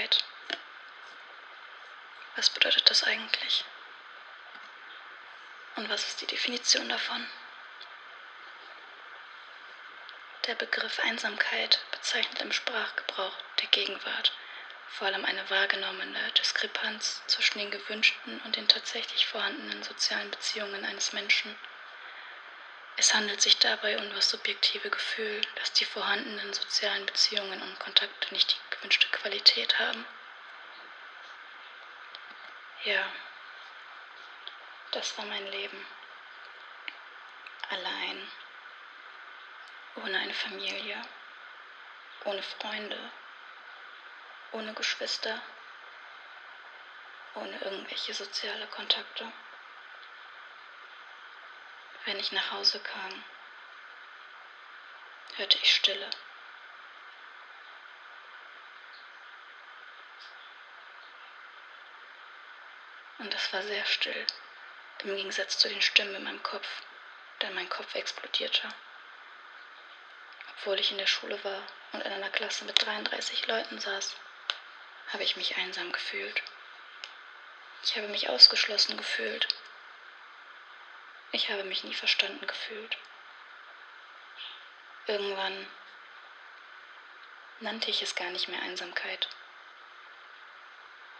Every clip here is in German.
Einsamkeit. Was bedeutet das eigentlich? Und was ist die Definition davon? Der Begriff Einsamkeit bezeichnet im Sprachgebrauch der Gegenwart vor allem eine wahrgenommene Diskrepanz zwischen den gewünschten und den tatsächlich vorhandenen sozialen Beziehungen eines Menschen. Es handelt sich dabei um das subjektive Gefühl, dass die vorhandenen sozialen Beziehungen und Kontakte nicht die gewünschte Qualität haben. Ja, das war mein Leben. Allein, ohne eine Familie, ohne Freunde, ohne Geschwister, ohne irgendwelche soziale Kontakte. Wenn ich nach Hause kam, hörte ich Stille. Und es war sehr still, im Gegensatz zu den Stimmen in meinem Kopf, denn mein Kopf explodierte. Obwohl ich in der Schule war und in einer Klasse mit 33 Leuten saß, habe ich mich einsam gefühlt. Ich habe mich ausgeschlossen gefühlt. Ich habe mich nie verstanden gefühlt. Irgendwann nannte ich es gar nicht mehr Einsamkeit.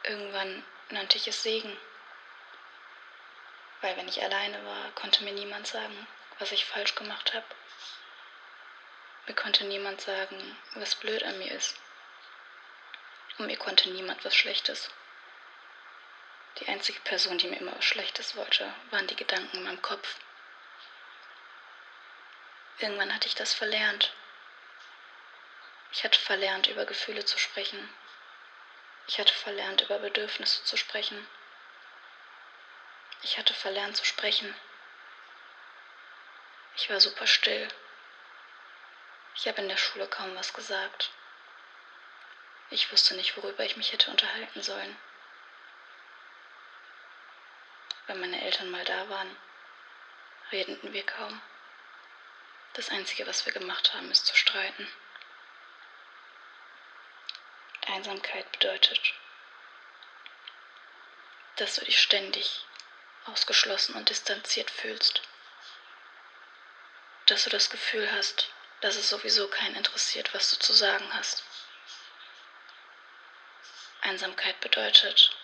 Irgendwann nannte ich es Segen. Weil wenn ich alleine war, konnte mir niemand sagen, was ich falsch gemacht habe. Mir konnte niemand sagen, was blöd an mir ist. Und mir konnte niemand was Schlechtes. Die einzige Person, die mir immer was Schlechtes wollte, waren die Gedanken in meinem Kopf. Irgendwann hatte ich das verlernt. Ich hatte verlernt, über Gefühle zu sprechen. Ich hatte verlernt, über Bedürfnisse zu sprechen. Ich hatte verlernt zu sprechen. Ich war super still. Ich habe in der Schule kaum was gesagt. Ich wusste nicht, worüber ich mich hätte unterhalten sollen. Wenn meine Eltern mal da waren, redeten wir kaum. Das Einzige, was wir gemacht haben, ist zu streiten. Einsamkeit bedeutet, dass du dich ständig ausgeschlossen und distanziert fühlst. Dass du das Gefühl hast, dass es sowieso keinen interessiert, was du zu sagen hast. Einsamkeit bedeutet,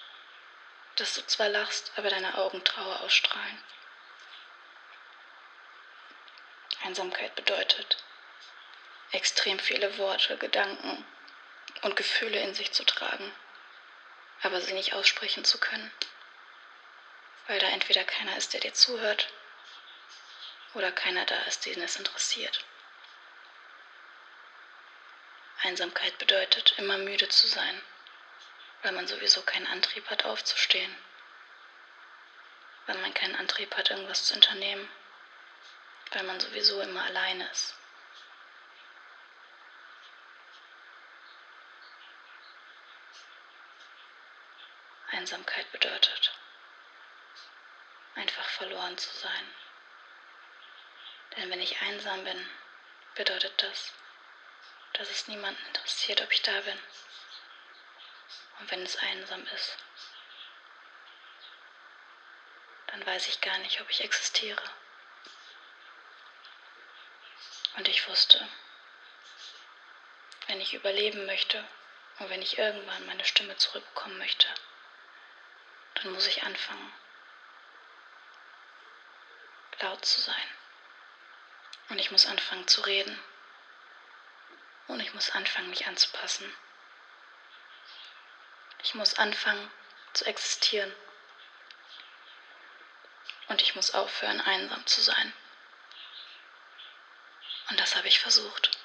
dass du zwar lachst, aber deine Augen Trauer ausstrahlen. Einsamkeit bedeutet, extrem viele Worte, Gedanken und Gefühle in sich zu tragen, aber sie nicht aussprechen zu können, weil da entweder keiner ist, der dir zuhört, oder keiner da ist, den es interessiert. Einsamkeit bedeutet, immer müde zu sein weil man sowieso keinen Antrieb hat, aufzustehen, weil man keinen Antrieb hat, irgendwas zu unternehmen, weil man sowieso immer alleine ist. Einsamkeit bedeutet, einfach verloren zu sein. Denn wenn ich einsam bin, bedeutet das, dass es niemanden interessiert, ob ich da bin und wenn es einsam ist, dann weiß ich gar nicht, ob ich existiere. Und ich wusste, wenn ich überleben möchte und wenn ich irgendwann meine Stimme zurückbekommen möchte, dann muss ich anfangen, laut zu sein. Und ich muss anfangen zu reden. Und ich muss anfangen, mich anzupassen. Ich muss anfangen zu existieren. Und ich muss aufhören, einsam zu sein. Und das habe ich versucht.